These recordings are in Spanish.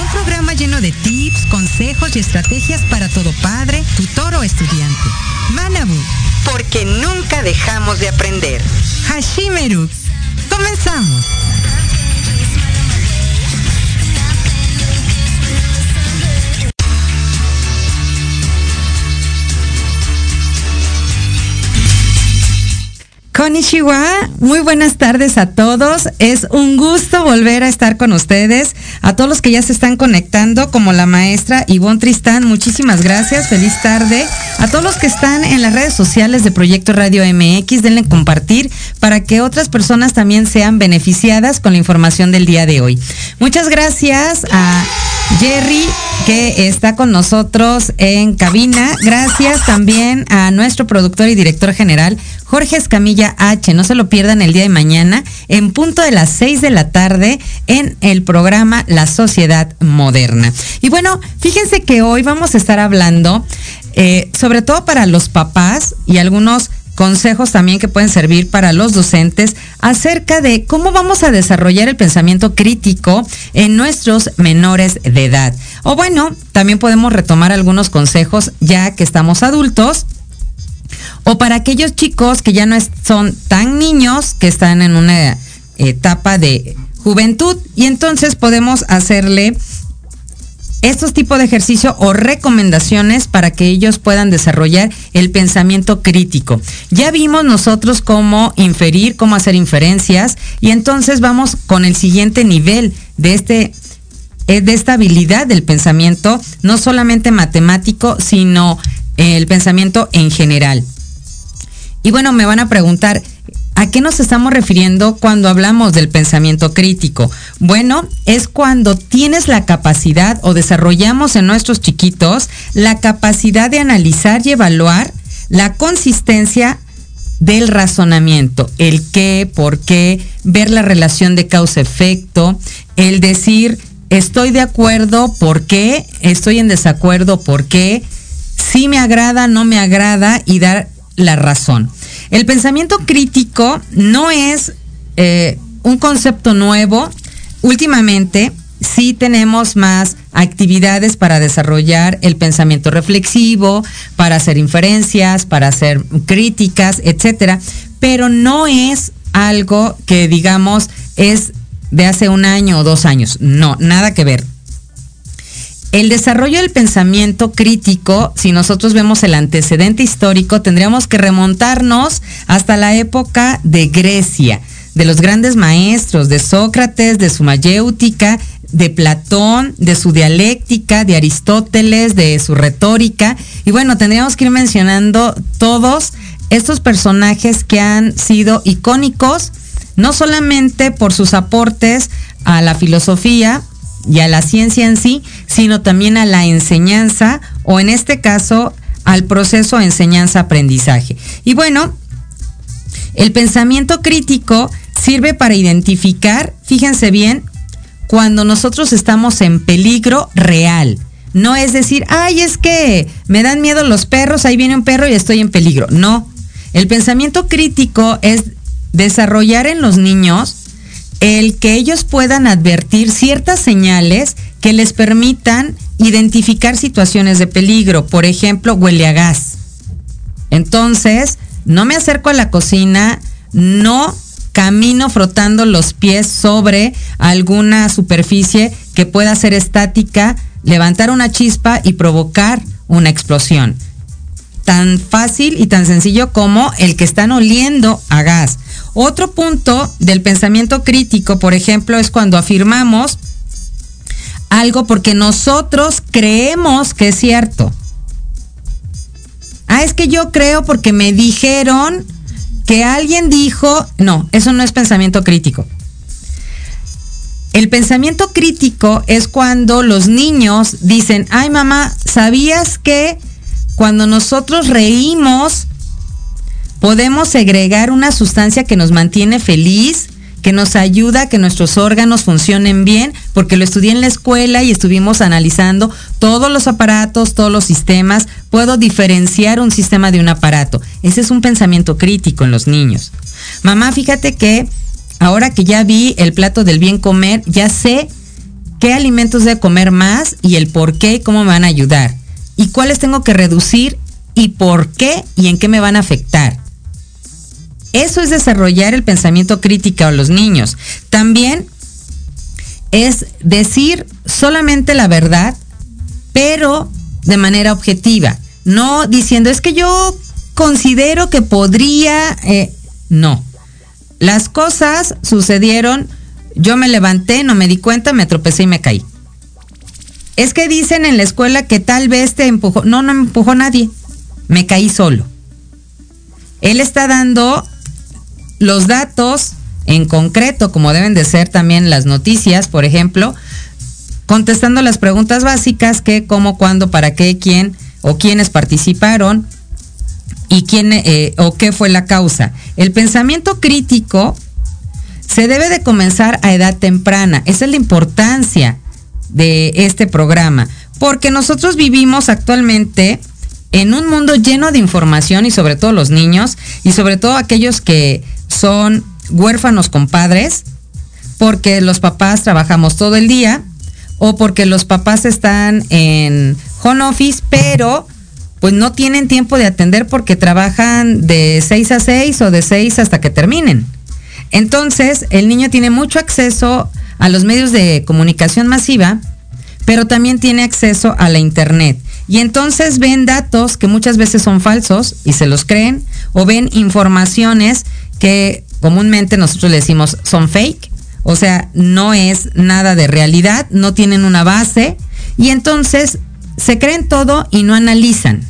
un programa lleno de tips, consejos y estrategias para todo padre, tutor o estudiante. Manabu, porque nunca dejamos de aprender. Hashimeru, comenzamos. Konnichiwa, muy buenas tardes a todos. Es un gusto volver a estar con ustedes. A todos los que ya se están conectando, como la maestra Ivonne Tristán, muchísimas gracias. Feliz tarde. A todos los que están en las redes sociales de Proyecto Radio MX, denle compartir para que otras personas también sean beneficiadas con la información del día de hoy. Muchas gracias a Jerry que está con nosotros en cabina. Gracias también a nuestro productor y director general, Jorge Escamilla H. No se lo pierdan el día de mañana en punto de las 6 de la tarde en el programa La Sociedad Moderna. Y bueno, fíjense que hoy vamos a estar hablando, eh, sobre todo para los papás y algunos consejos también que pueden servir para los docentes acerca de cómo vamos a desarrollar el pensamiento crítico en nuestros menores de edad. O bueno, también podemos retomar algunos consejos ya que estamos adultos o para aquellos chicos que ya no son tan niños, que están en una etapa de juventud y entonces podemos hacerle estos tipos de ejercicio o recomendaciones para que ellos puedan desarrollar el pensamiento crítico. Ya vimos nosotros cómo inferir, cómo hacer inferencias y entonces vamos con el siguiente nivel de este eh, de esta habilidad del pensamiento, no solamente matemático, sino el pensamiento en general. Y bueno, me van a preguntar, ¿a qué nos estamos refiriendo cuando hablamos del pensamiento crítico? Bueno, es cuando tienes la capacidad o desarrollamos en nuestros chiquitos la capacidad de analizar y evaluar la consistencia del razonamiento, el qué, por qué, ver la relación de causa-efecto, el decir estoy de acuerdo, por qué, estoy en desacuerdo, por qué, si me agrada, no me agrada y dar la razón. El pensamiento crítico no es eh, un concepto nuevo. Últimamente sí tenemos más actividades para desarrollar el pensamiento reflexivo, para hacer inferencias, para hacer críticas, etcétera, pero no es algo que digamos es de hace un año o dos años. No, nada que ver. El desarrollo del pensamiento crítico, si nosotros vemos el antecedente histórico, tendríamos que remontarnos hasta la época de Grecia, de los grandes maestros, de Sócrates, de su mayéutica, de Platón, de su dialéctica, de Aristóteles, de su retórica. Y bueno, tendríamos que ir mencionando todos estos personajes que han sido icónicos, no solamente por sus aportes a la filosofía, y a la ciencia en sí, sino también a la enseñanza o en este caso al proceso enseñanza-aprendizaje. Y bueno, el pensamiento crítico sirve para identificar, fíjense bien, cuando nosotros estamos en peligro real. No es decir, ay, es que me dan miedo los perros, ahí viene un perro y estoy en peligro. No. El pensamiento crítico es desarrollar en los niños el que ellos puedan advertir ciertas señales que les permitan identificar situaciones de peligro. Por ejemplo, huele a gas. Entonces, no me acerco a la cocina, no camino frotando los pies sobre alguna superficie que pueda ser estática, levantar una chispa y provocar una explosión. Tan fácil y tan sencillo como el que están oliendo a gas. Otro punto del pensamiento crítico, por ejemplo, es cuando afirmamos algo porque nosotros creemos que es cierto. Ah, es que yo creo porque me dijeron que alguien dijo, no, eso no es pensamiento crítico. El pensamiento crítico es cuando los niños dicen, ay mamá, ¿sabías que cuando nosotros reímos, podemos segregar una sustancia que nos mantiene feliz, que nos ayuda a que nuestros órganos funcionen bien, porque lo estudié en la escuela y estuvimos analizando todos los aparatos, todos los sistemas. Puedo diferenciar un sistema de un aparato. Ese es un pensamiento crítico en los niños. Mamá, fíjate que ahora que ya vi el plato del bien comer, ya sé qué alimentos de comer más y el por qué y cómo me van a ayudar. Y cuáles tengo que reducir y por qué y en qué me van a afectar. Eso es desarrollar el pensamiento crítico a los niños. También es decir solamente la verdad, pero de manera objetiva. No diciendo, es que yo considero que podría... Eh, no. Las cosas sucedieron, yo me levanté, no me di cuenta, me tropecé y me caí. Es que dicen en la escuela que tal vez te empujó. No, no me empujó nadie. Me caí solo. Él está dando los datos en concreto, como deben de ser también las noticias, por ejemplo, contestando las preguntas básicas, qué, cómo, cuándo, para qué, quién o quiénes participaron y quién eh, o qué fue la causa. El pensamiento crítico se debe de comenzar a edad temprana. Esa es la importancia de este programa, porque nosotros vivimos actualmente en un mundo lleno de información y sobre todo los niños y sobre todo aquellos que son huérfanos con padres porque los papás trabajamos todo el día o porque los papás están en home office, pero pues no tienen tiempo de atender porque trabajan de 6 a 6 o de 6 hasta que terminen. Entonces, el niño tiene mucho acceso a los medios de comunicación masiva, pero también tiene acceso a la internet. Y entonces ven datos que muchas veces son falsos y se los creen, o ven informaciones que comúnmente nosotros le decimos son fake, o sea, no es nada de realidad, no tienen una base y entonces se creen todo y no analizan.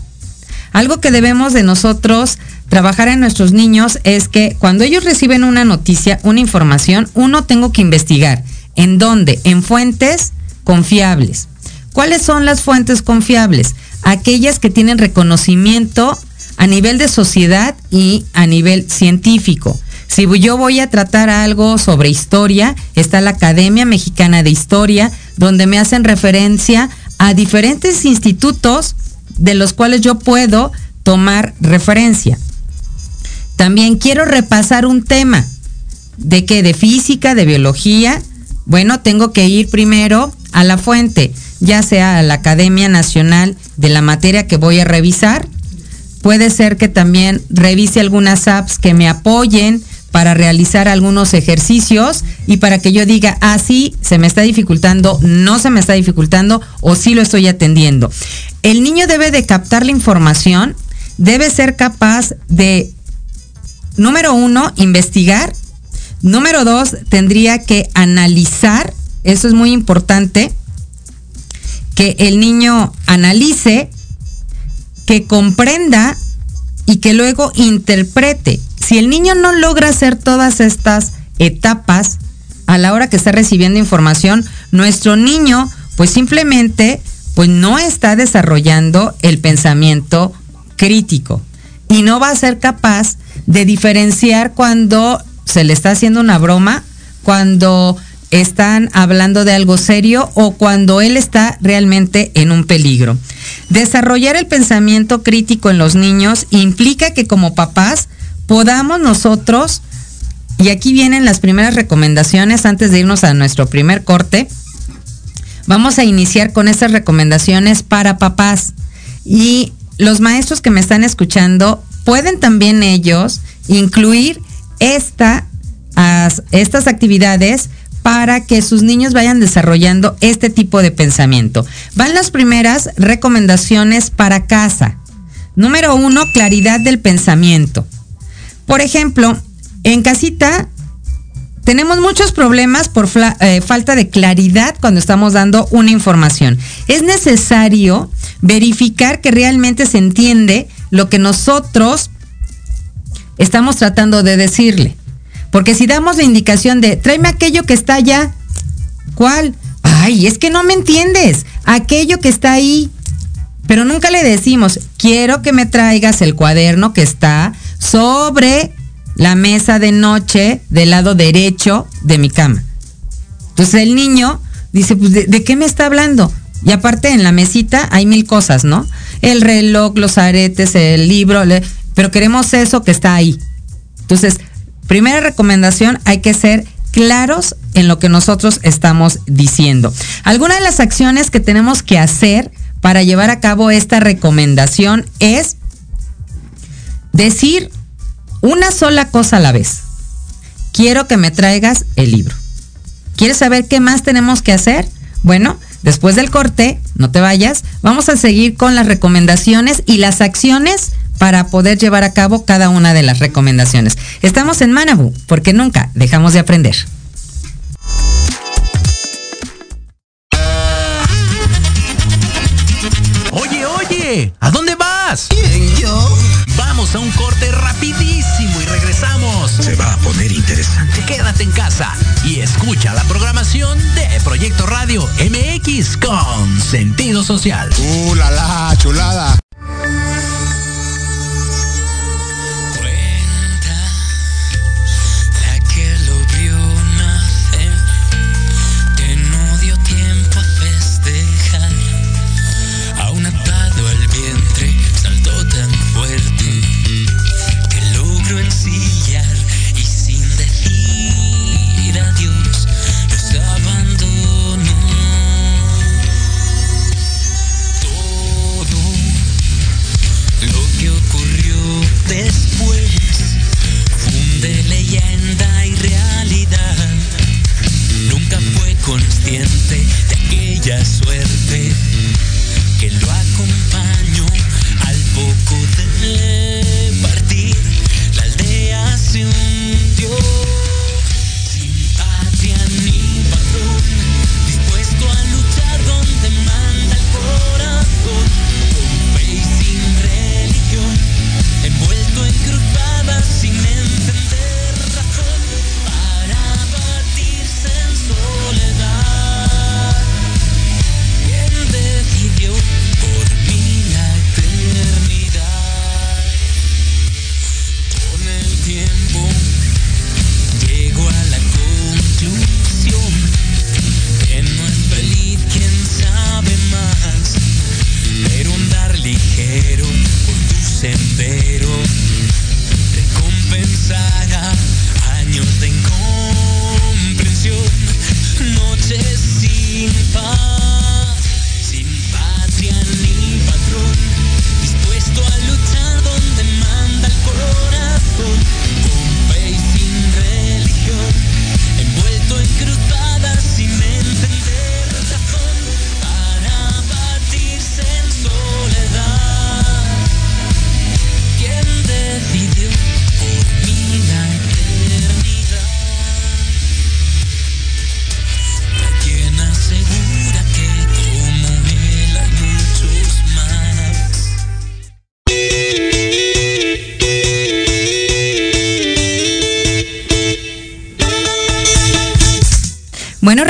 Algo que debemos de nosotros trabajar en nuestros niños es que cuando ellos reciben una noticia, una información, uno tengo que investigar. ¿En dónde? En fuentes confiables. ¿Cuáles son las fuentes confiables? Aquellas que tienen reconocimiento a nivel de sociedad y a nivel científico. Si yo voy a tratar algo sobre historia, está la Academia Mexicana de Historia, donde me hacen referencia a diferentes institutos de los cuales yo puedo tomar referencia. También quiero repasar un tema de que de física, de biología, bueno, tengo que ir primero a la fuente, ya sea a la Academia Nacional de la materia que voy a revisar, Puede ser que también revise algunas apps que me apoyen para realizar algunos ejercicios y para que yo diga, ah, sí, se me está dificultando, no se me está dificultando o sí lo estoy atendiendo. El niño debe de captar la información, debe ser capaz de, número uno, investigar. Número dos, tendría que analizar, eso es muy importante, que el niño analice que comprenda y que luego interprete. Si el niño no logra hacer todas estas etapas a la hora que está recibiendo información, nuestro niño pues simplemente pues no está desarrollando el pensamiento crítico y no va a ser capaz de diferenciar cuando se le está haciendo una broma, cuando están hablando de algo serio o cuando él está realmente en un peligro. Desarrollar el pensamiento crítico en los niños implica que como papás podamos nosotros, y aquí vienen las primeras recomendaciones antes de irnos a nuestro primer corte, vamos a iniciar con estas recomendaciones para papás. Y los maestros que me están escuchando pueden también ellos incluir esta, estas actividades para que sus niños vayan desarrollando este tipo de pensamiento. Van las primeras recomendaciones para casa. Número uno, claridad del pensamiento. Por ejemplo, en casita tenemos muchos problemas por eh, falta de claridad cuando estamos dando una información. Es necesario verificar que realmente se entiende lo que nosotros estamos tratando de decirle. Porque si damos la indicación de, tráeme aquello que está allá, ¿cuál? Ay, es que no me entiendes. Aquello que está ahí. pero nunca le decimos, quiero que me traigas el cuaderno que está sobre la mesa de noche del lado derecho de mi cama. Entonces el niño dice, pues, ¿de, qué me está hablando? Y aparte en la mesita hay mil cosas, ¿no? El reloj, los aretes, el libro, pero queremos eso que está ahí. Entonces, primera recomendación, hay que ser claros en lo que nosotros estamos diciendo. Algunas de las acciones que tenemos que hacer para llevar a cabo esta recomendación es decir una sola cosa a la vez. Quiero que me traigas el libro. ¿Quieres saber qué más tenemos que hacer? Bueno, después del corte, no te vayas, vamos a seguir con las recomendaciones y las acciones para poder llevar a cabo cada una de las recomendaciones. Estamos en Manabu, porque nunca dejamos de aprender. Oye, oye, ¿a dónde vas? ¿Quién, yo? Vamos a un corte rapidísimo y regresamos. Se va a poner interesante. Quédate en casa y escucha la programación de Proyecto Radio MX con sentido social. ¡Uh, la, la chulada!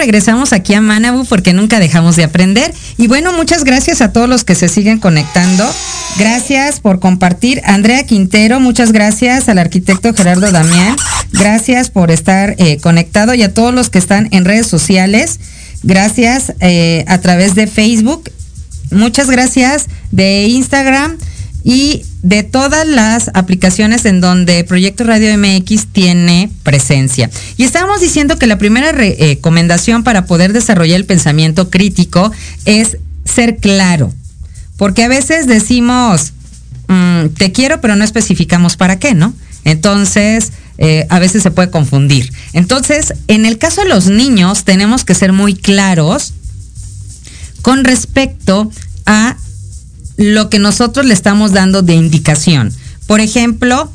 Regresamos aquí a Manabu porque nunca dejamos de aprender. Y bueno, muchas gracias a todos los que se siguen conectando. Gracias por compartir. Andrea Quintero, muchas gracias al arquitecto Gerardo Damián. Gracias por estar eh, conectado y a todos los que están en redes sociales. Gracias eh, a través de Facebook. Muchas gracias de Instagram y de todas las aplicaciones en donde Proyecto Radio MX tiene presencia. Y estábamos diciendo que la primera eh, recomendación para poder desarrollar el pensamiento crítico es ser claro. Porque a veces decimos, mm, te quiero, pero no especificamos para qué, ¿no? Entonces, eh, a veces se puede confundir. Entonces, en el caso de los niños, tenemos que ser muy claros con respecto a lo que nosotros le estamos dando de indicación. Por ejemplo,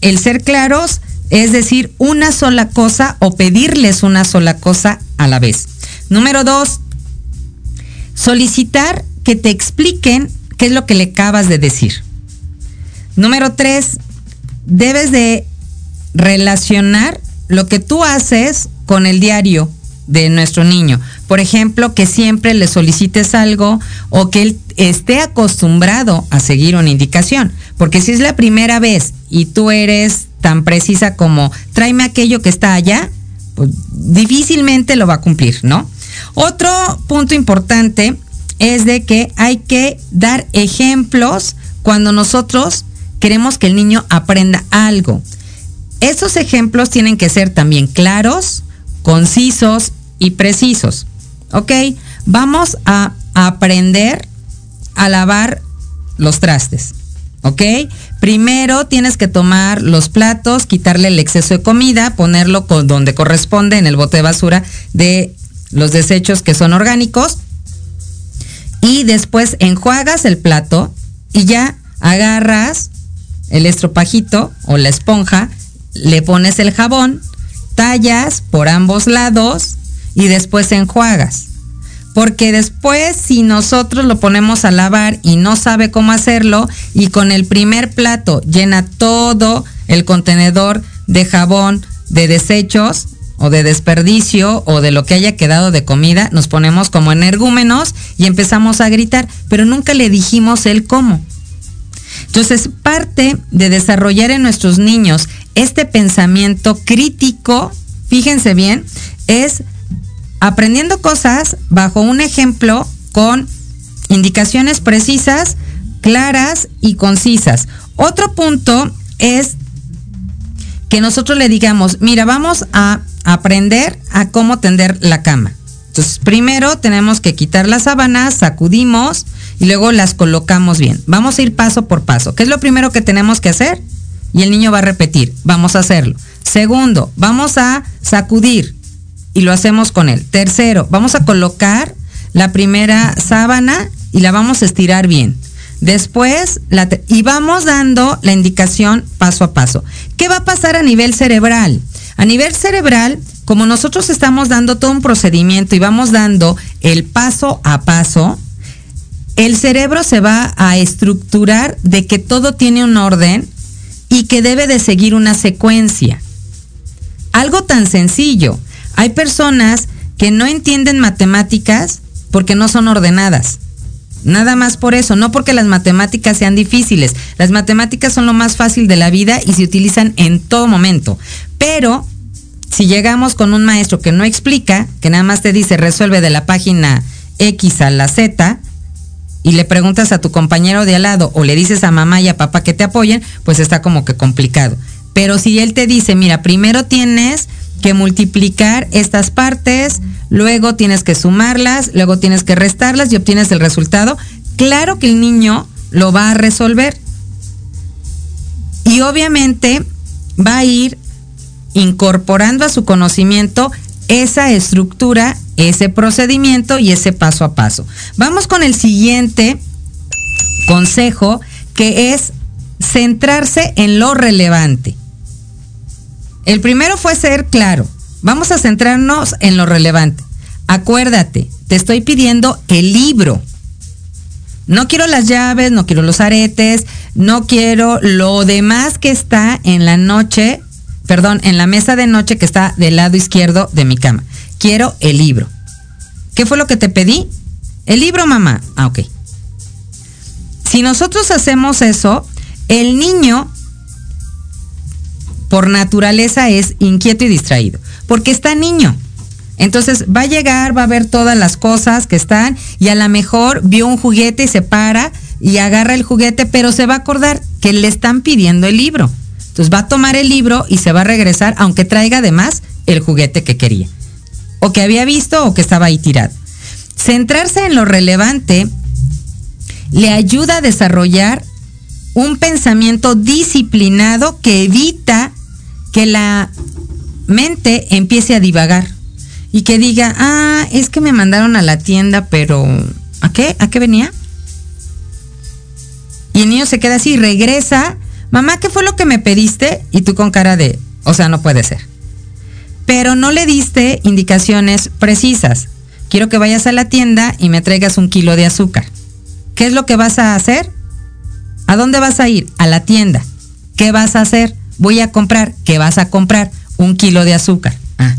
el ser claros es decir una sola cosa o pedirles una sola cosa a la vez. Número dos, solicitar que te expliquen qué es lo que le acabas de decir. Número tres, debes de relacionar lo que tú haces con el diario de nuestro niño. Por ejemplo, que siempre le solicites algo o que él esté acostumbrado a seguir una indicación. Porque si es la primera vez y tú eres tan precisa como tráeme aquello que está allá, pues difícilmente lo va a cumplir, ¿no? Otro punto importante es de que hay que dar ejemplos cuando nosotros queremos que el niño aprenda algo. Estos ejemplos tienen que ser también claros, concisos y precisos. ¿Ok? Vamos a aprender a lavar los trastes. ¿Ok? Primero tienes que tomar los platos, quitarle el exceso de comida, ponerlo donde corresponde en el bote de basura de los desechos que son orgánicos. Y después enjuagas el plato y ya agarras el estropajito o la esponja, le pones el jabón, tallas por ambos lados y después enjuagas. Porque después si nosotros lo ponemos a lavar y no sabe cómo hacerlo y con el primer plato llena todo el contenedor de jabón de desechos o de desperdicio o de lo que haya quedado de comida, nos ponemos como energúmenos y empezamos a gritar, pero nunca le dijimos el cómo. Entonces, parte de desarrollar en nuestros niños este pensamiento crítico, fíjense bien, es aprendiendo cosas bajo un ejemplo con indicaciones precisas, claras y concisas. Otro punto es que nosotros le digamos, mira, vamos a aprender a cómo tender la cama. Entonces, primero tenemos que quitar las sábanas, sacudimos y luego las colocamos bien. Vamos a ir paso por paso. ¿Qué es lo primero que tenemos que hacer? Y el niño va a repetir, vamos a hacerlo. Segundo, vamos a sacudir y lo hacemos con él. Tercero, vamos a colocar la primera sábana y la vamos a estirar bien. Después, y vamos dando la indicación paso a paso. ¿Qué va a pasar a nivel cerebral? A nivel cerebral, como nosotros estamos dando todo un procedimiento y vamos dando el paso a paso, el cerebro se va a estructurar de que todo tiene un orden y que debe de seguir una secuencia. Algo tan sencillo. Hay personas que no entienden matemáticas porque no son ordenadas. Nada más por eso, no porque las matemáticas sean difíciles. Las matemáticas son lo más fácil de la vida y se utilizan en todo momento. Pero si llegamos con un maestro que no explica, que nada más te dice resuelve de la página X a la Z, y le preguntas a tu compañero de al lado o le dices a mamá y a papá que te apoyen, pues está como que complicado. Pero si él te dice, mira, primero tienes que multiplicar estas partes, luego tienes que sumarlas, luego tienes que restarlas y obtienes el resultado, claro que el niño lo va a resolver. Y obviamente va a ir incorporando a su conocimiento esa estructura, ese procedimiento y ese paso a paso. Vamos con el siguiente consejo que es centrarse en lo relevante. El primero fue ser claro. Vamos a centrarnos en lo relevante. Acuérdate, te estoy pidiendo el libro. No quiero las llaves, no quiero los aretes, no quiero lo demás que está en la noche perdón, en la mesa de noche que está del lado izquierdo de mi cama. Quiero el libro. ¿Qué fue lo que te pedí? El libro, mamá. Ah, ok. Si nosotros hacemos eso, el niño por naturaleza es inquieto y distraído, porque está niño. Entonces va a llegar, va a ver todas las cosas que están y a lo mejor vio un juguete y se para y agarra el juguete, pero se va a acordar que le están pidiendo el libro. Entonces va a tomar el libro y se va a regresar, aunque traiga además el juguete que quería, o que había visto o que estaba ahí tirado. Centrarse en lo relevante le ayuda a desarrollar un pensamiento disciplinado que evita que la mente empiece a divagar y que diga, ah, es que me mandaron a la tienda, pero ¿a qué? ¿A qué venía? Y el niño se queda así, regresa mamá, ¿qué fue lo que me pediste? Y tú con cara de, o sea, no puede ser. Pero no le diste indicaciones precisas. Quiero que vayas a la tienda y me traigas un kilo de azúcar. ¿Qué es lo que vas a hacer? ¿A dónde vas a ir? A la tienda. ¿Qué vas a hacer? Voy a comprar. ¿Qué vas a comprar? Un kilo de azúcar. Ah.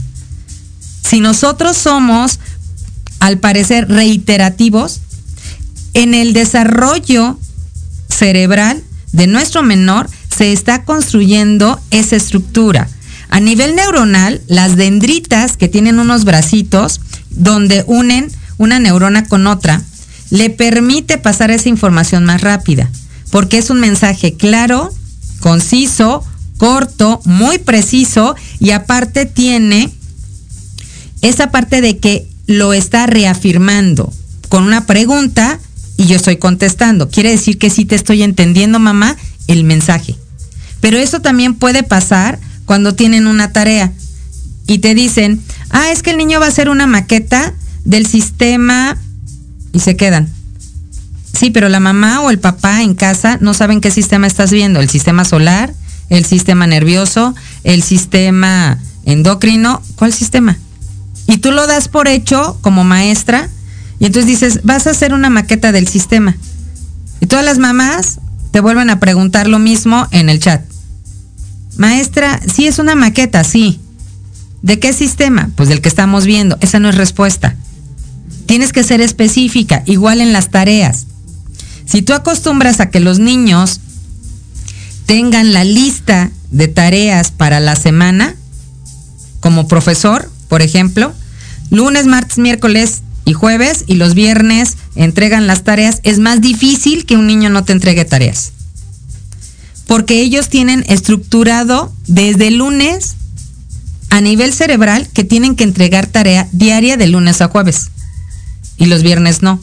Si nosotros somos, al parecer, reiterativos, en el desarrollo cerebral de nuestro menor se está construyendo esa estructura. A nivel neuronal, las dendritas que tienen unos bracitos donde unen una neurona con otra, le permite pasar esa información más rápida, porque es un mensaje claro, conciso, corto, muy preciso y aparte tiene esa parte de que lo está reafirmando con una pregunta y yo estoy contestando. Quiere decir que sí te estoy entendiendo, mamá, el mensaje. Pero eso también puede pasar cuando tienen una tarea y te dicen, ah, es que el niño va a hacer una maqueta del sistema y se quedan. Sí, pero la mamá o el papá en casa no saben qué sistema estás viendo, el sistema solar, el sistema nervioso, el sistema endocrino, ¿cuál sistema? Y tú lo das por hecho como maestra y entonces dices, vas a hacer una maqueta del sistema. Y todas las mamás te vuelven a preguntar lo mismo en el chat. Maestra, sí es una maqueta, sí. ¿De qué sistema? Pues del que estamos viendo. Esa no es respuesta. Tienes que ser específica, igual en las tareas. Si tú acostumbras a que los niños tengan la lista de tareas para la semana, como profesor, por ejemplo, lunes, martes, miércoles y jueves y los viernes entregan las tareas, es más difícil que un niño no te entregue tareas. Porque ellos tienen estructurado desde lunes a nivel cerebral que tienen que entregar tarea diaria de lunes a jueves. Y los viernes no.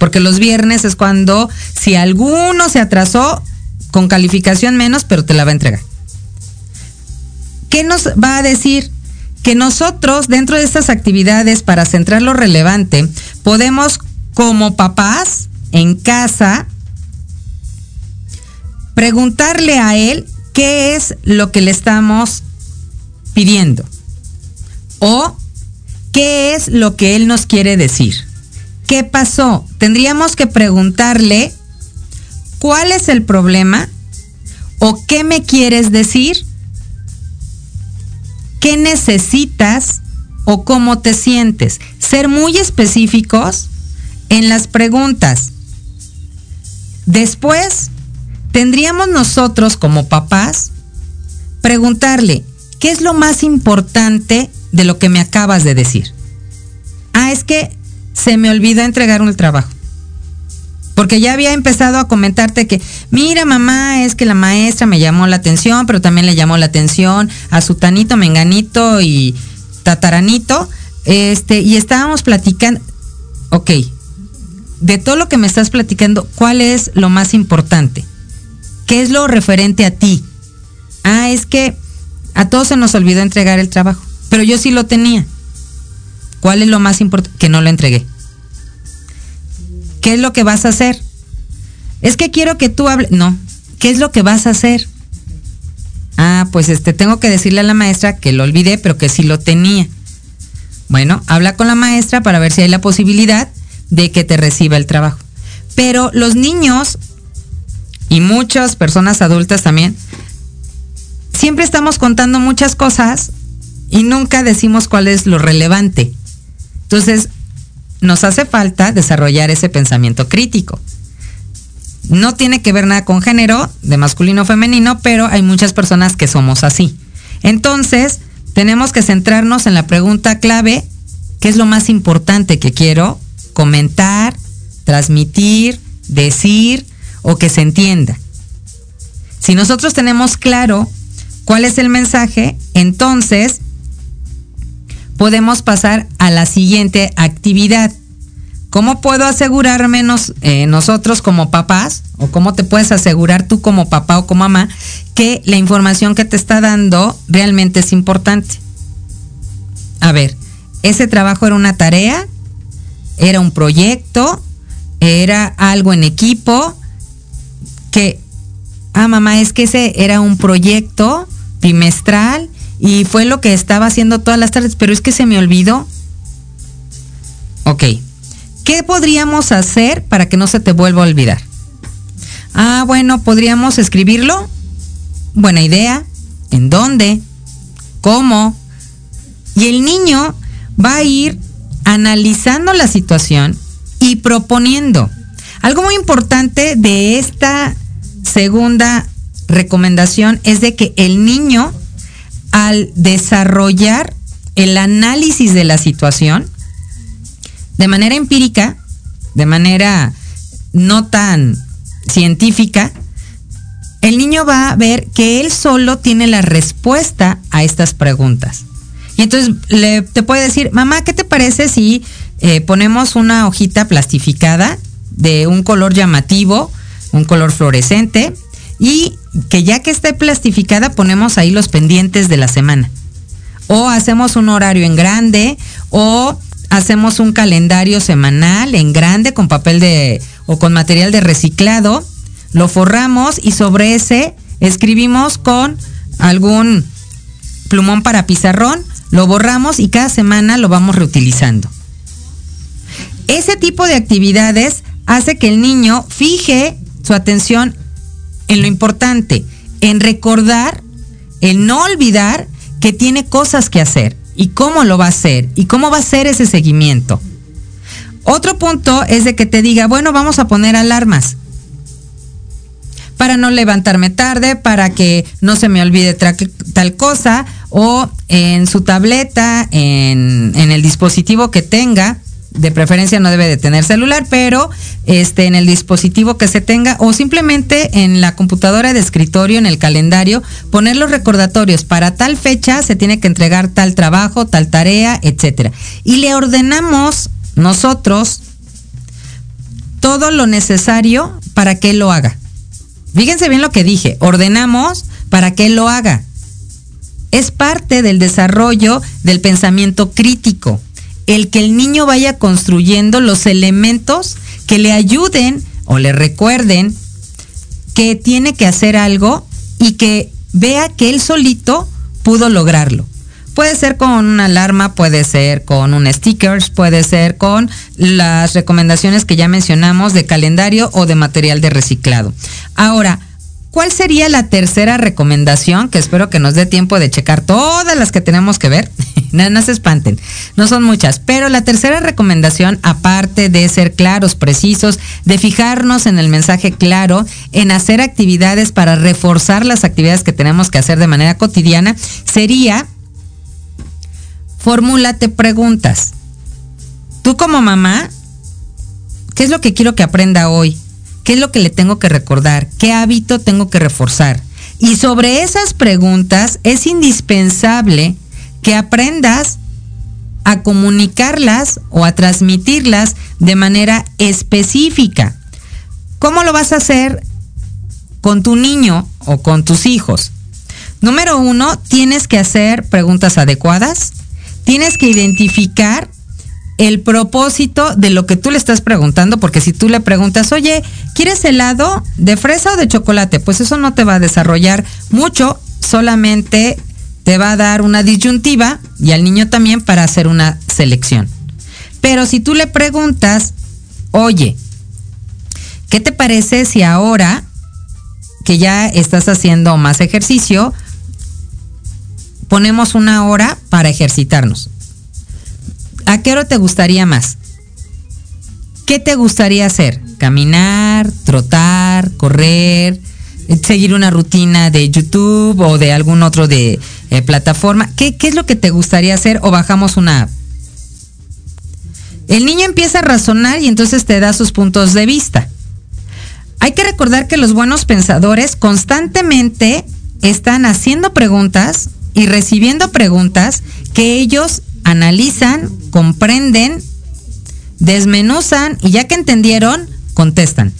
Porque los viernes es cuando si alguno se atrasó con calificación menos, pero te la va a entregar. ¿Qué nos va a decir? que nosotros dentro de estas actividades, para centrar lo relevante, podemos como papás en casa preguntarle a él qué es lo que le estamos pidiendo o qué es lo que él nos quiere decir. ¿Qué pasó? Tendríamos que preguntarle cuál es el problema o qué me quieres decir qué necesitas o cómo te sientes. Ser muy específicos en las preguntas. Después, tendríamos nosotros como papás preguntarle, ¿qué es lo más importante de lo que me acabas de decir? Ah, es que se me olvidó entregar un trabajo. Porque ya había empezado a comentarte que, mira mamá, es que la maestra me llamó la atención, pero también le llamó la atención a su tanito, menganito y tataranito. Este, y estábamos platicando, ok, de todo lo que me estás platicando, ¿cuál es lo más importante? ¿Qué es lo referente a ti? Ah, es que a todos se nos olvidó entregar el trabajo, pero yo sí lo tenía. ¿Cuál es lo más importante? Que no lo entregué. ¿Qué es lo que vas a hacer? Es que quiero que tú hables. No, ¿qué es lo que vas a hacer? Ah, pues este, tengo que decirle a la maestra que lo olvidé, pero que sí lo tenía. Bueno, habla con la maestra para ver si hay la posibilidad de que te reciba el trabajo. Pero los niños y muchas personas adultas también, siempre estamos contando muchas cosas y nunca decimos cuál es lo relevante. Entonces, nos hace falta desarrollar ese pensamiento crítico. No tiene que ver nada con género, de masculino o femenino, pero hay muchas personas que somos así. Entonces, tenemos que centrarnos en la pregunta clave, ¿qué es lo más importante que quiero comentar, transmitir, decir o que se entienda? Si nosotros tenemos claro cuál es el mensaje, entonces podemos pasar a la siguiente actividad. ¿Cómo puedo asegurarme eh, nosotros como papás, o cómo te puedes asegurar tú como papá o como mamá, que la información que te está dando realmente es importante? A ver, ese trabajo era una tarea, era un proyecto, era algo en equipo, que, ah, mamá, es que ese era un proyecto trimestral y fue lo que estaba haciendo todas las tardes, pero es que se me olvidó. Ok, ¿qué podríamos hacer para que no se te vuelva a olvidar? Ah, bueno, podríamos escribirlo. Buena idea. ¿En dónde? ¿Cómo? Y el niño va a ir analizando la situación y proponiendo. Algo muy importante de esta segunda recomendación es de que el niño al desarrollar el análisis de la situación de manera empírica, de manera no tan científica, el niño va a ver que él solo tiene la respuesta a estas preguntas. Y entonces le, te puede decir, mamá, ¿qué te parece si eh, ponemos una hojita plastificada de un color llamativo, un color fluorescente, y que ya que esté plastificada ponemos ahí los pendientes de la semana. O hacemos un horario en grande o hacemos un calendario semanal en grande con papel de o con material de reciclado, lo forramos y sobre ese escribimos con algún plumón para pizarrón, lo borramos y cada semana lo vamos reutilizando. Ese tipo de actividades hace que el niño fije su atención en lo importante, en recordar, en no olvidar que tiene cosas que hacer y cómo lo va a hacer y cómo va a ser ese seguimiento. Otro punto es de que te diga, bueno, vamos a poner alarmas para no levantarme tarde, para que no se me olvide tal cosa, o en su tableta, en, en el dispositivo que tenga, de preferencia no debe de tener celular, pero este en el dispositivo que se tenga o simplemente en la computadora de escritorio, en el calendario, poner los recordatorios para tal fecha se tiene que entregar tal trabajo, tal tarea, etcétera. Y le ordenamos nosotros todo lo necesario para que lo haga. Fíjense bien lo que dije, ordenamos para que lo haga. Es parte del desarrollo del pensamiento crítico el que el niño vaya construyendo los elementos que le ayuden o le recuerden que tiene que hacer algo y que vea que él solito pudo lograrlo. Puede ser con una alarma, puede ser con un stickers, puede ser con las recomendaciones que ya mencionamos de calendario o de material de reciclado. Ahora, ¿Cuál sería la tercera recomendación? Que espero que nos dé tiempo de checar todas las que tenemos que ver. no, se espanten, no son muchas. Pero la tercera recomendación, aparte de ser claros, precisos, de fijarnos en el mensaje claro, en hacer actividades para reforzar las actividades que tenemos que hacer de manera cotidiana, sería, formúlate preguntas. Tú como mamá, ¿qué es lo que quiero que aprenda hoy? ¿Qué es lo que le tengo que recordar? ¿Qué hábito tengo que reforzar? Y sobre esas preguntas es indispensable que aprendas a comunicarlas o a transmitirlas de manera específica. ¿Cómo lo vas a hacer con tu niño o con tus hijos? Número uno, tienes que hacer preguntas adecuadas. Tienes que identificar el propósito de lo que tú le estás preguntando, porque si tú le preguntas, oye, ¿quieres helado de fresa o de chocolate? Pues eso no te va a desarrollar mucho, solamente te va a dar una disyuntiva y al niño también para hacer una selección. Pero si tú le preguntas, oye, ¿qué te parece si ahora que ya estás haciendo más ejercicio, ponemos una hora para ejercitarnos? ¿A qué hora te gustaría más? ¿Qué te gustaría hacer? ¿Caminar, trotar, correr, seguir una rutina de YouTube o de algún otro de eh, plataforma? ¿Qué, ¿Qué es lo que te gustaría hacer o bajamos una app? El niño empieza a razonar y entonces te da sus puntos de vista. Hay que recordar que los buenos pensadores constantemente están haciendo preguntas y recibiendo preguntas que ellos analizan, comprenden, desmenuzan y ya que entendieron, contestan.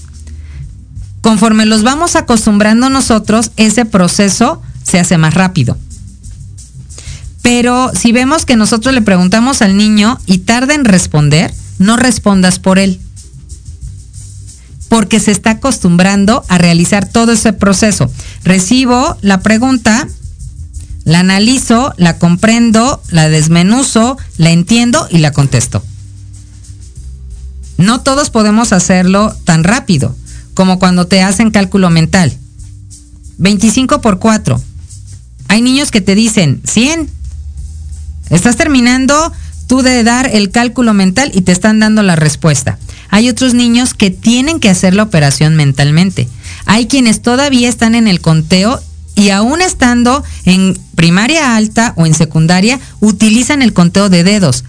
Conforme los vamos acostumbrando nosotros, ese proceso se hace más rápido. Pero si vemos que nosotros le preguntamos al niño y tarda en responder, no respondas por él. Porque se está acostumbrando a realizar todo ese proceso. Recibo la pregunta, la analizo, la comprendo, la desmenuzo, la entiendo y la contesto. No todos podemos hacerlo tan rápido como cuando te hacen cálculo mental. 25 por 4. Hay niños que te dicen 100. Estás terminando tú de dar el cálculo mental y te están dando la respuesta. Hay otros niños que tienen que hacer la operación mentalmente. Hay quienes todavía están en el conteo y aún estando en primaria alta o en secundaria, utilizan el conteo de dedos.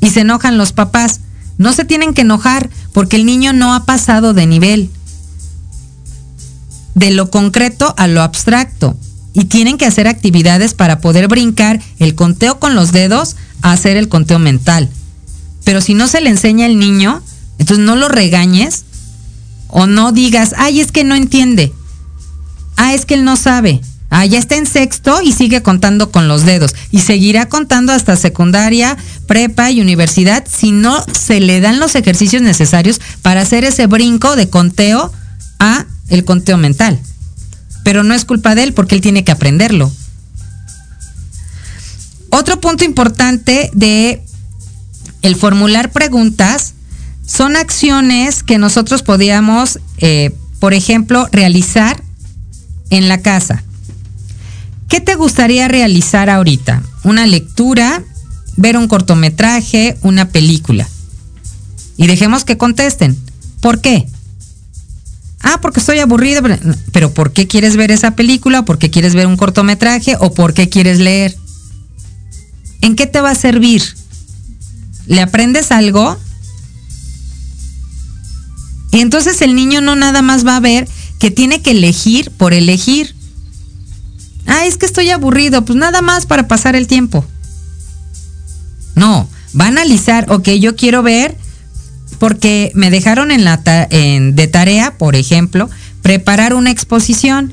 Y se enojan los papás. No se tienen que enojar porque el niño no ha pasado de nivel. De lo concreto a lo abstracto. Y tienen que hacer actividades para poder brincar el conteo con los dedos a hacer el conteo mental. Pero si no se le enseña al niño, entonces no lo regañes o no digas, ay, es que no entiende. Ah, es que él no sabe. Ah, ya está en sexto y sigue contando con los dedos. Y seguirá contando hasta secundaria, prepa y universidad si no se le dan los ejercicios necesarios para hacer ese brinco de conteo a el conteo mental. Pero no es culpa de él porque él tiene que aprenderlo. Otro punto importante de el formular preguntas son acciones que nosotros podíamos, eh, por ejemplo, realizar en la casa. ¿Qué te gustaría realizar ahorita? ¿Una lectura? ¿Ver un cortometraje? ¿Una película? Y dejemos que contesten. ¿Por qué? Ah, porque estoy aburrido. Pero ¿por qué quieres ver esa película? ¿Por qué quieres ver un cortometraje? ¿O por qué quieres leer? ¿En qué te va a servir? ¿Le aprendes algo? Entonces el niño no nada más va a ver que tiene que elegir por elegir. Ah, es que estoy aburrido, pues nada más para pasar el tiempo. No, va a analizar, ok, yo quiero ver porque me dejaron en la de tarea, por ejemplo, preparar una exposición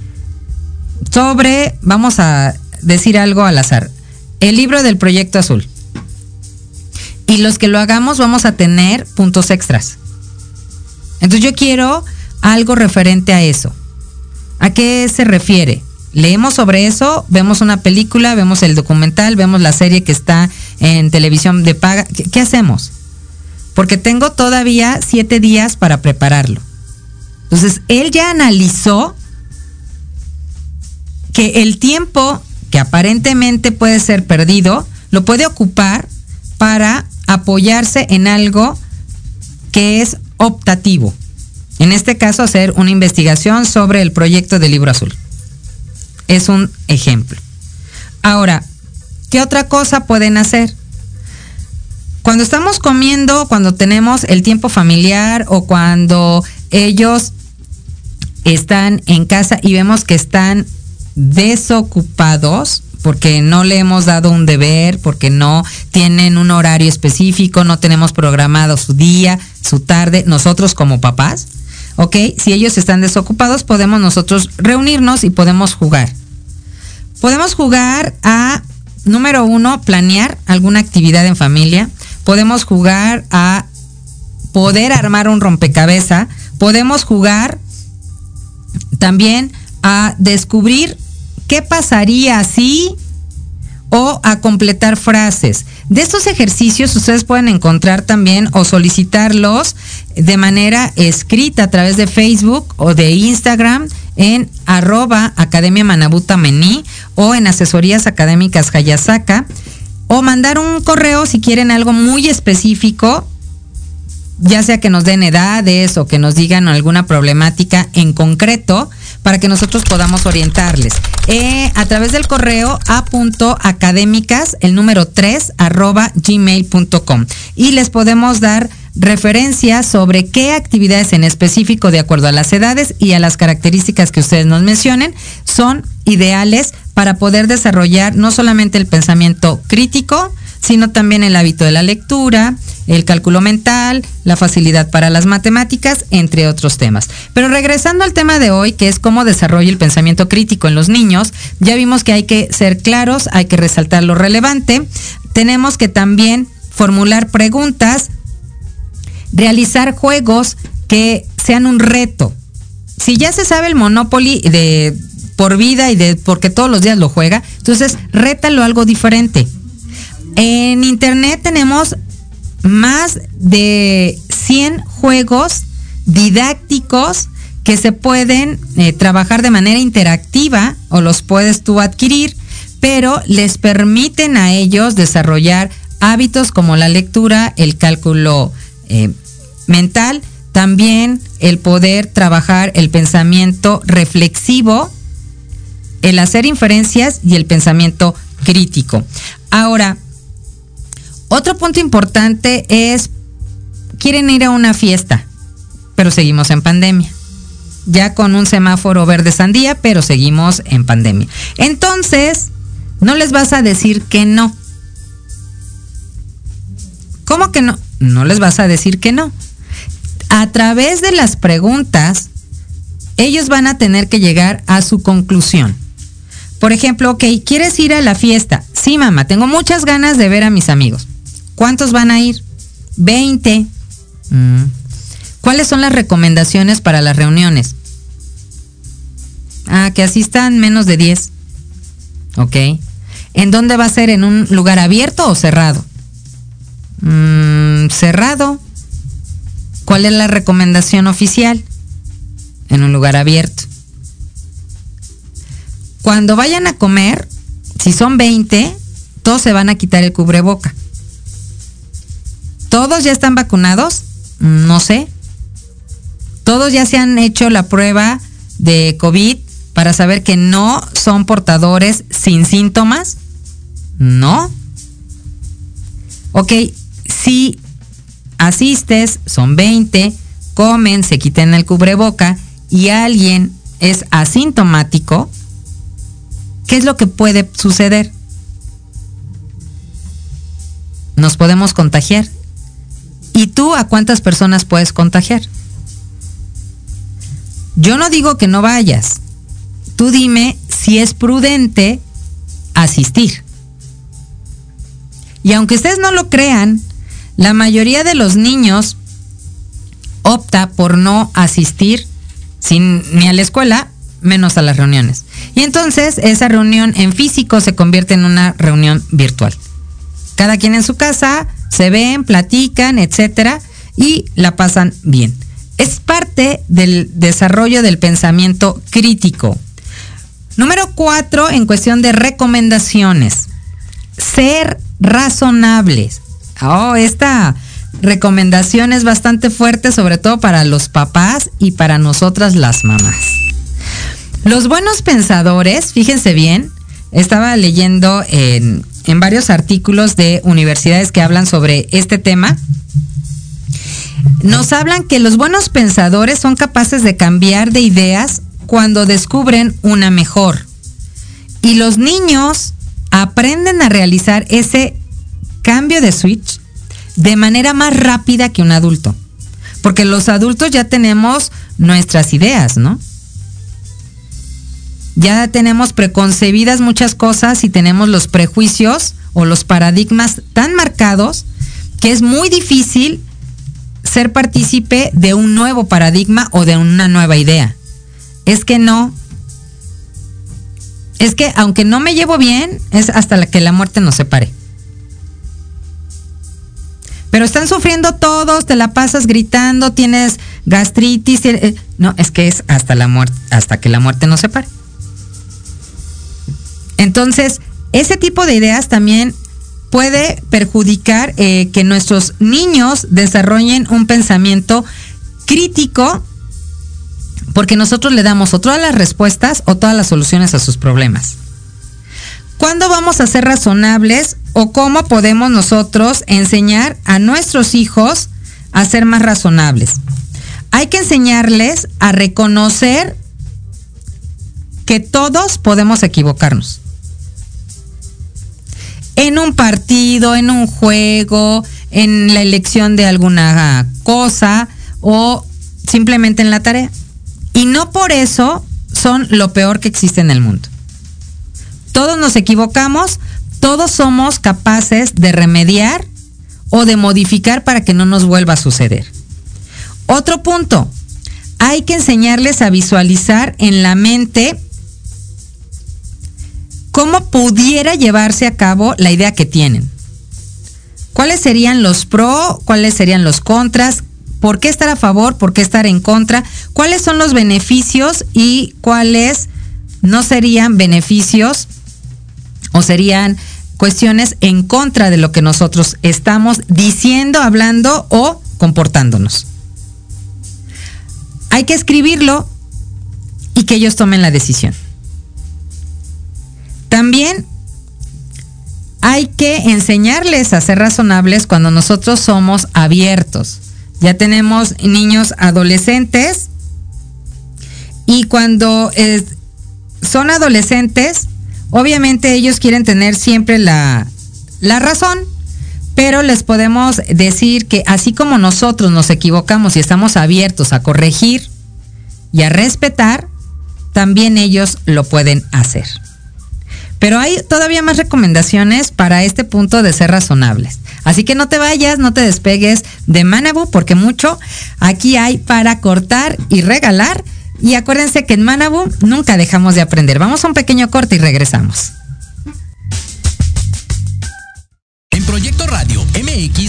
sobre, vamos a decir algo al azar, el libro del proyecto azul. Y los que lo hagamos vamos a tener puntos extras. Entonces yo quiero algo referente a eso. ¿A qué se refiere? Leemos sobre eso, vemos una película, vemos el documental, vemos la serie que está en televisión de paga. ¿Qué, hacemos? Porque tengo todavía siete días para prepararlo. Entonces, él ya analizó que el tiempo que aparentemente puede ser perdido, lo puede ocupar para apoyarse en algo que es optativo. En este caso, hacer una investigación sobre el proyecto del libro azul. Es un ejemplo. Ahora, ¿qué otra cosa pueden hacer? Cuando estamos comiendo, cuando tenemos el tiempo familiar o cuando ellos están en casa y vemos que están desocupados, porque no le hemos dado un deber, porque no tienen un horario específico, no tenemos programado su día, su tarde, nosotros como papás, ¿ok? Si ellos están desocupados, podemos nosotros reunirnos y podemos jugar. Podemos jugar a, número uno, planear alguna actividad en familia. Podemos jugar a poder armar un rompecabezas. Podemos jugar también a descubrir qué pasaría si o a completar frases. De estos ejercicios ustedes pueden encontrar también o solicitarlos de manera escrita a través de Facebook o de Instagram en arroba Academia Manabuta Mení o en asesorías académicas Hayasaka o mandar un correo si quieren algo muy específico ya sea que nos den edades o que nos digan alguna problemática en concreto para que nosotros podamos orientarles. Eh, a través del correo a.académicas, el número 3, arroba gmail.com. Y les podemos dar referencias sobre qué actividades en específico, de acuerdo a las edades y a las características que ustedes nos mencionen, son ideales para poder desarrollar no solamente el pensamiento crítico, sino también el hábito de la lectura, el cálculo mental, la facilidad para las matemáticas, entre otros temas. Pero regresando al tema de hoy, que es cómo desarrolla el pensamiento crítico en los niños, ya vimos que hay que ser claros, hay que resaltar lo relevante, tenemos que también formular preguntas, realizar juegos que sean un reto. Si ya se sabe el Monopoly de por vida y de porque todos los días lo juega, entonces rétalo algo diferente en internet tenemos más de 100 juegos didácticos que se pueden eh, trabajar de manera interactiva o los puedes tú adquirir, pero les permiten a ellos desarrollar hábitos como la lectura, el cálculo eh, mental, también el poder trabajar el pensamiento reflexivo, el hacer inferencias y el pensamiento crítico. Ahora, otro punto importante es, quieren ir a una fiesta, pero seguimos en pandemia. Ya con un semáforo verde sandía, pero seguimos en pandemia. Entonces, no les vas a decir que no. ¿Cómo que no? No les vas a decir que no. A través de las preguntas, ellos van a tener que llegar a su conclusión. Por ejemplo, ok, ¿quieres ir a la fiesta? Sí, mamá, tengo muchas ganas de ver a mis amigos. ¿Cuántos van a ir? 20. Mm. ¿Cuáles son las recomendaciones para las reuniones? Ah, que asistan menos de 10. Ok. ¿En dónde va a ser? ¿En un lugar abierto o cerrado? Mm, cerrado. ¿Cuál es la recomendación oficial? En un lugar abierto. Cuando vayan a comer, si son 20, todos se van a quitar el cubreboca. ¿Todos ya están vacunados? No sé. ¿Todos ya se han hecho la prueba de COVID para saber que no son portadores sin síntomas? No. Ok, si asistes, son 20, comen, se quiten el cubreboca y alguien es asintomático, ¿qué es lo que puede suceder? Nos podemos contagiar. ¿Y tú a cuántas personas puedes contagiar? Yo no digo que no vayas. Tú dime si es prudente asistir. Y aunque ustedes no lo crean, la mayoría de los niños opta por no asistir ni a la escuela, menos a las reuniones. Y entonces esa reunión en físico se convierte en una reunión virtual. Cada quien en su casa, se ven, platican, etcétera, y la pasan bien. Es parte del desarrollo del pensamiento crítico. Número cuatro, en cuestión de recomendaciones. Ser razonables. Oh, esta recomendación es bastante fuerte, sobre todo para los papás y para nosotras las mamás. Los buenos pensadores, fíjense bien, estaba leyendo en, en varios artículos de universidades que hablan sobre este tema. Nos hablan que los buenos pensadores son capaces de cambiar de ideas cuando descubren una mejor. Y los niños aprenden a realizar ese cambio de switch de manera más rápida que un adulto. Porque los adultos ya tenemos nuestras ideas, ¿no? Ya tenemos preconcebidas muchas cosas y tenemos los prejuicios o los paradigmas tan marcados que es muy difícil ser partícipe de un nuevo paradigma o de una nueva idea. Es que no. Es que aunque no me llevo bien, es hasta que la muerte nos separe. Pero están sufriendo todos, te la pasas gritando, tienes gastritis. Eh, no, es que es hasta la muerte, hasta que la muerte nos separe. Entonces, ese tipo de ideas también puede perjudicar eh, que nuestros niños desarrollen un pensamiento crítico porque nosotros le damos o todas las respuestas o todas las soluciones a sus problemas. ¿Cuándo vamos a ser razonables o cómo podemos nosotros enseñar a nuestros hijos a ser más razonables? Hay que enseñarles a reconocer que todos podemos equivocarnos. En un partido, en un juego, en la elección de alguna cosa o simplemente en la tarea. Y no por eso son lo peor que existe en el mundo. Todos nos equivocamos, todos somos capaces de remediar o de modificar para que no nos vuelva a suceder. Otro punto, hay que enseñarles a visualizar en la mente cómo pudiera llevarse a cabo la idea que tienen. ¿Cuáles serían los pro? ¿Cuáles serían los contras? ¿Por qué estar a favor? ¿Por qué estar en contra? ¿Cuáles son los beneficios y cuáles no serían beneficios o serían cuestiones en contra de lo que nosotros estamos diciendo, hablando o comportándonos. Hay que escribirlo y que ellos tomen la decisión. También hay que enseñarles a ser razonables cuando nosotros somos abiertos. Ya tenemos niños adolescentes y cuando son adolescentes, obviamente ellos quieren tener siempre la, razón, pero les podemos decir que así como nosotros nos equivocamos y estamos abiertos a corregir y a respetar, también ellos lo pueden hacer. Pero hay todavía más recomendaciones para este punto de ser razonables. Así que no te vayas, no te despegues de Manabu, porque mucho aquí hay para cortar y regalar. Y acuérdense que en Manabu nunca dejamos de aprender. Vamos a un pequeño corte y regresamos. En Proyecto Radio MX,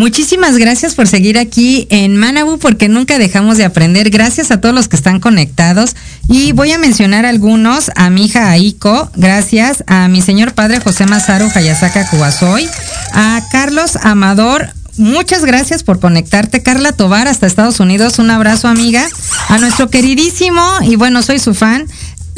Muchísimas gracias por seguir aquí en Manabu porque nunca dejamos de aprender. Gracias a todos los que están conectados. Y voy a mencionar algunos. A mi hija Aiko, gracias. A mi señor padre José Mazaru Hayasaka Kubasoy. A Carlos Amador, muchas gracias por conectarte. Carla Tobar, hasta Estados Unidos. Un abrazo, amiga. A nuestro queridísimo, y bueno, soy su fan,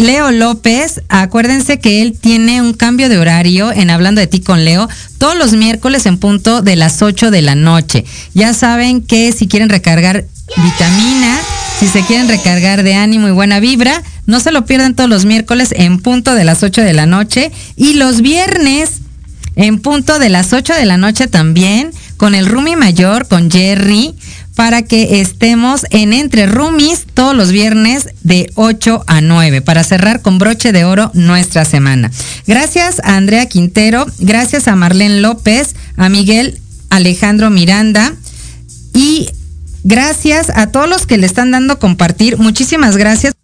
Leo López, acuérdense que él tiene un cambio de horario en Hablando de ti con Leo todos los miércoles en punto de las 8 de la noche. Ya saben que si quieren recargar vitamina, si se quieren recargar de ánimo y buena vibra, no se lo pierdan todos los miércoles en punto de las 8 de la noche y los viernes en punto de las 8 de la noche también con el Rumi Mayor, con Jerry para que estemos en Entre Rumis todos los viernes de 8 a 9 para cerrar con broche de oro nuestra semana. Gracias a Andrea Quintero, gracias a Marlene López, a Miguel Alejandro Miranda y gracias a todos los que le están dando compartir. Muchísimas gracias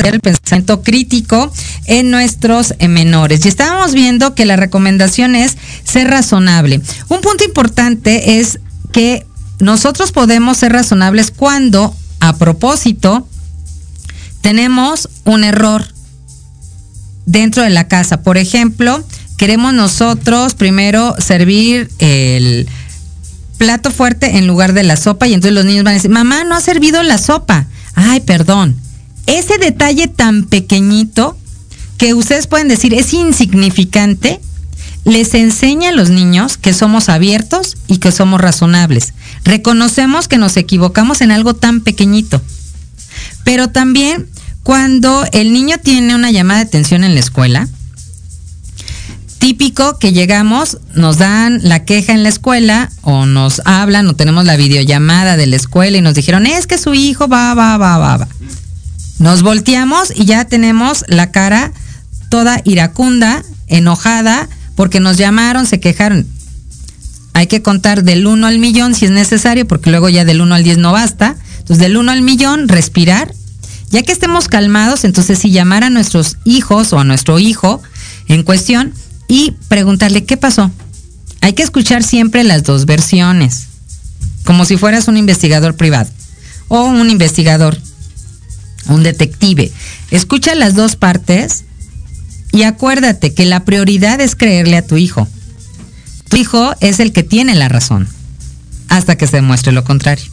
el pensamiento crítico en nuestros menores. Y estábamos viendo que la recomendación es ser razonable. Un punto importante es que nosotros podemos ser razonables cuando, a propósito, tenemos un error dentro de la casa. Por ejemplo, queremos nosotros primero servir el plato fuerte en lugar de la sopa y entonces los niños van a decir, mamá, no ha servido la sopa. Ay, perdón. Ese detalle tan pequeñito que ustedes pueden decir es insignificante, les enseña a los niños que somos abiertos y que somos razonables. Reconocemos que nos equivocamos en algo tan pequeñito. Pero también cuando el niño tiene una llamada de atención en la escuela, típico que llegamos, nos dan la queja en la escuela o nos hablan o tenemos la videollamada de la escuela y nos dijeron, es que su hijo va, va, va, va, va. Nos volteamos y ya tenemos la cara toda iracunda, enojada, porque nos llamaron, se quejaron. Hay que contar del 1 al millón si es necesario, porque luego ya del 1 al 10 no basta. Entonces, del 1 al millón, respirar. Ya que estemos calmados, entonces si llamar a nuestros hijos o a nuestro hijo en cuestión y preguntarle qué pasó. Hay que escuchar siempre las dos versiones, como si fueras un investigador privado o un investigador, un detective. Escucha las dos partes y acuérdate que la prioridad es creerle a tu hijo. Tu hijo es el que tiene la razón, hasta que se demuestre lo contrario.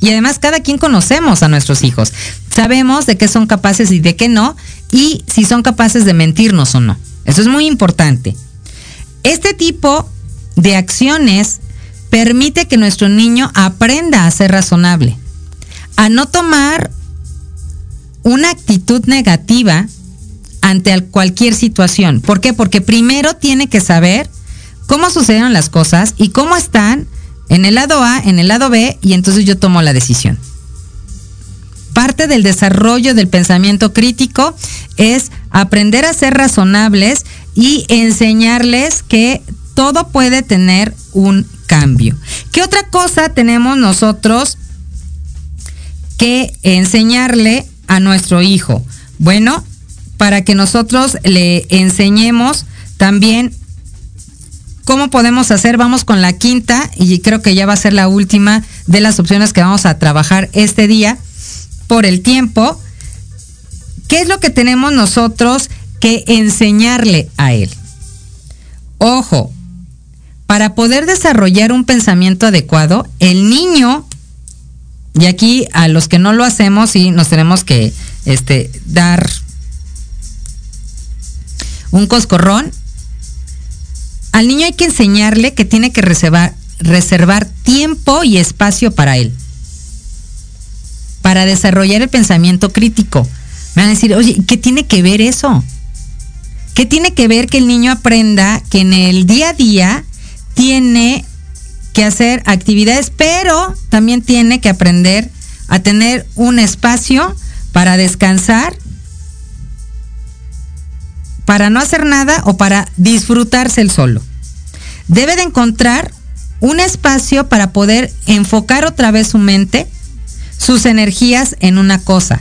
Y además cada quien conocemos a nuestros hijos. Sabemos de qué son capaces y de qué no, y si son capaces de mentirnos o no. Eso es muy importante. Este tipo de acciones permite que nuestro niño aprenda a ser razonable, a no tomar una actitud negativa ante cualquier situación. ¿Por qué? Porque primero tiene que saber cómo sucedieron las cosas y cómo están en el lado A, en el lado B, y entonces yo tomo la decisión. Parte del desarrollo del pensamiento crítico es aprender a ser razonables y enseñarles que todo puede tener un cambio. ¿Qué otra cosa tenemos nosotros que enseñarle a nuestro hijo? Bueno, para que nosotros le enseñemos también cómo podemos hacer. Vamos con la quinta y creo que ya va a ser la última de las opciones que vamos a trabajar este día por el tiempo. ¿Qué es lo que tenemos nosotros que enseñarle a él? Ojo, para poder desarrollar un pensamiento adecuado, el niño, y aquí a los que no lo hacemos, sí nos tenemos que este, dar un coscorrón, al niño hay que enseñarle que tiene que reservar, reservar tiempo y espacio para él, para desarrollar el pensamiento crítico. Me van a decir, oye, ¿qué tiene que ver eso? ¿Qué tiene que ver que el niño aprenda que en el día a día tiene que hacer actividades, pero también tiene que aprender a tener un espacio para descansar para no hacer nada o para disfrutarse el solo. Debe de encontrar un espacio para poder enfocar otra vez su mente, sus energías en una cosa.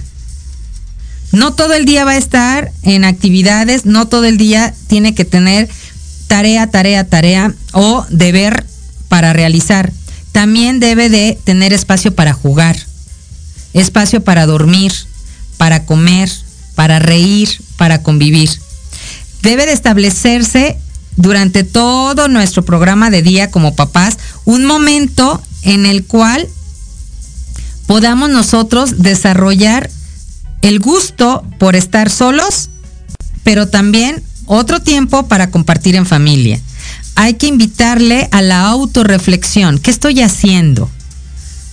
No todo el día va a estar en actividades, no todo el día tiene que tener tarea, tarea, tarea o deber para realizar. También debe de tener espacio para jugar, espacio para dormir, para comer, para reír, para convivir debe de establecerse durante todo nuestro programa de día como papás un momento en el cual podamos nosotros desarrollar el gusto por estar solos, pero también otro tiempo para compartir en familia. Hay que invitarle a la autorreflexión. ¿Qué estoy haciendo?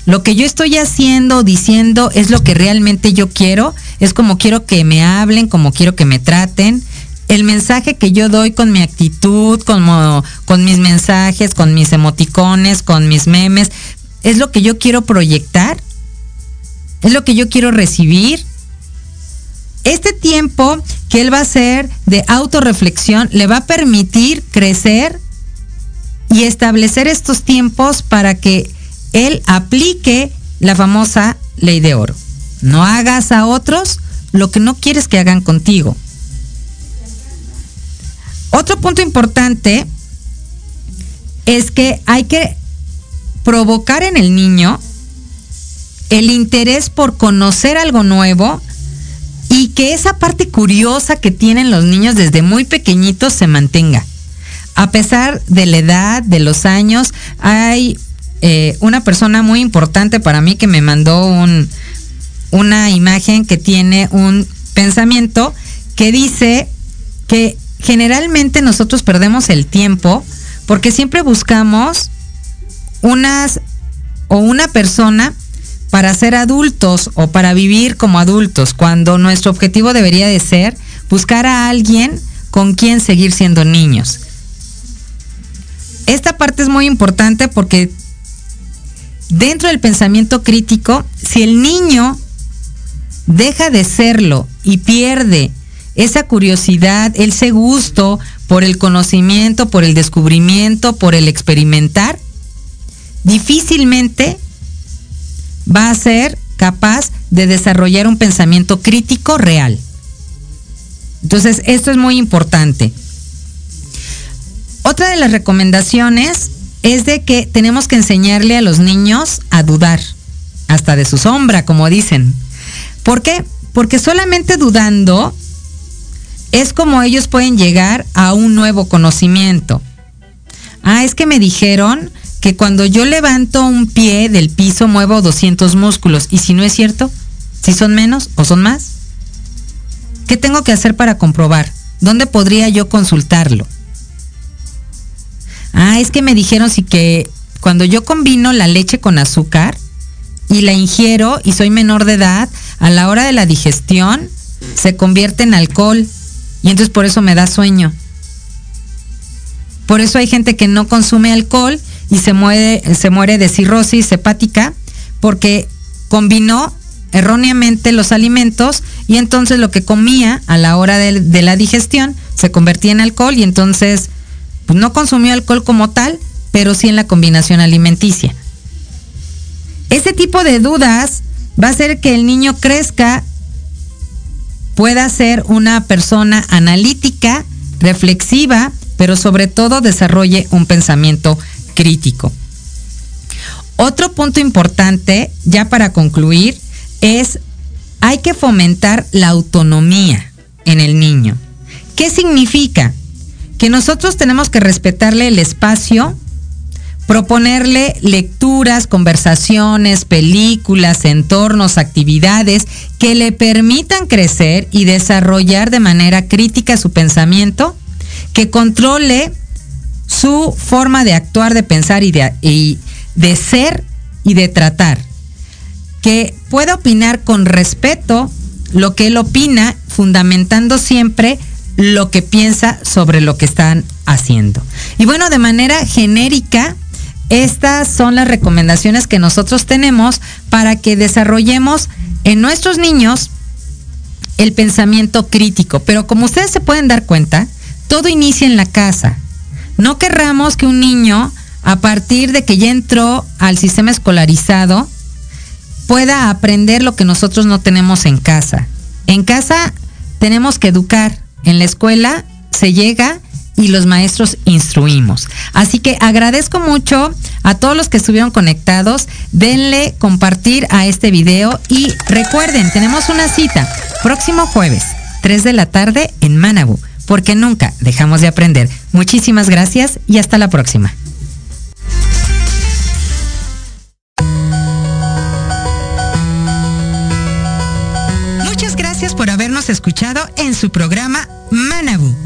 Lo que yo estoy haciendo, diciendo, es lo que realmente yo quiero. Es como quiero que me hablen, como quiero que me traten el mensaje que yo doy con mi actitud, con mis mensajes, con mis emoticones, con mis memes, es lo que yo quiero proyectar, es lo que yo quiero recibir. Este tiempo que él va a hacer de autorreflexión le va a permitir crecer y establecer estos tiempos para que él aplique la famosa ley de oro. No hagas a otros lo que no quieres que hagan contigo. Otro punto importante es que hay que provocar en el niño el interés por conocer algo nuevo y que esa parte curiosa que tienen los niños desde muy pequeñitos se mantenga. A pesar de la edad, de los años, hay eh, una persona muy importante para mí que me mandó un, una imagen que tiene un pensamiento que dice que generalmente nosotros perdemos el tiempo porque siempre buscamos unas o una persona para ser adultos o para vivir como adultos, cuando nuestro objetivo debería de ser buscar a alguien con quien seguir siendo niños. Esta parte es muy importante porque dentro del pensamiento crítico, si el niño deja de serlo y pierde esa curiosidad, ese gusto por el conocimiento, por el descubrimiento, por el experimentar, difícilmente va a ser capaz de desarrollar un pensamiento crítico real. Entonces, esto es muy importante. Otra de las recomendaciones es de que tenemos que enseñarle a los niños a dudar, hasta de su sombra, como dicen. ¿Por qué? Porque solamente dudando es como ellos pueden llegar a un nuevo conocimiento. Ah, es que me dijeron que cuando yo levanto un pie del piso muevo 200 músculos. ¿Y si no es cierto? ¿Si son menos o son más? ¿Qué tengo que hacer para comprobar? ¿Dónde podría yo consultarlo? Ah, es que me dijeron sí que cuando yo combino la leche con azúcar y la ingiero y soy menor de edad, a la hora de la digestión se convierte en alcohol y entonces por eso me da sueño. Por eso hay gente que no consume alcohol y se muere, se muere de cirrosis hepática porque combinó erróneamente los alimentos y entonces lo que comía a la hora de, la digestión se convertía en alcohol y entonces pues, no consumió alcohol como tal, pero sí en la combinación alimenticia. Ese tipo de dudas va a hacer que el niño crezca, pueda ser una persona analítica, reflexiva, pero sobre todo desarrolle un pensamiento crítico. Otro punto importante, ya para concluir, es hay que fomentar la autonomía en el niño. ¿Qué significa? Que nosotros tenemos que respetarle el espacio, proponerle lecturas, conversaciones, películas, entornos, actividades que le permitan crecer y desarrollar de manera crítica su pensamiento, que controle su forma de actuar, de pensar y de, de ser y de tratar. Que pueda opinar con respeto lo que él opina, fundamentando siempre lo que piensa sobre lo que están haciendo. Y bueno, de manera genérica, estas son las recomendaciones que nosotros tenemos para que desarrollemos en nuestros niños el pensamiento crítico. Pero como ustedes se pueden dar cuenta, todo inicia en la casa. No querramos que un niño, a partir de que ya entró al sistema escolarizado, pueda aprender lo que nosotros no tenemos en casa. En casa tenemos que educar, en la escuela se llega y los maestros instruimos. Así que agradezco mucho a todos los que estuvieron conectados. Denle compartir a este video y recuerden, tenemos una cita próximo jueves, 3 de la tarde en Manabu porque nunca dejamos de aprender. Muchísimas gracias y hasta la próxima. Muchas gracias por habernos escuchado en su programa Manabu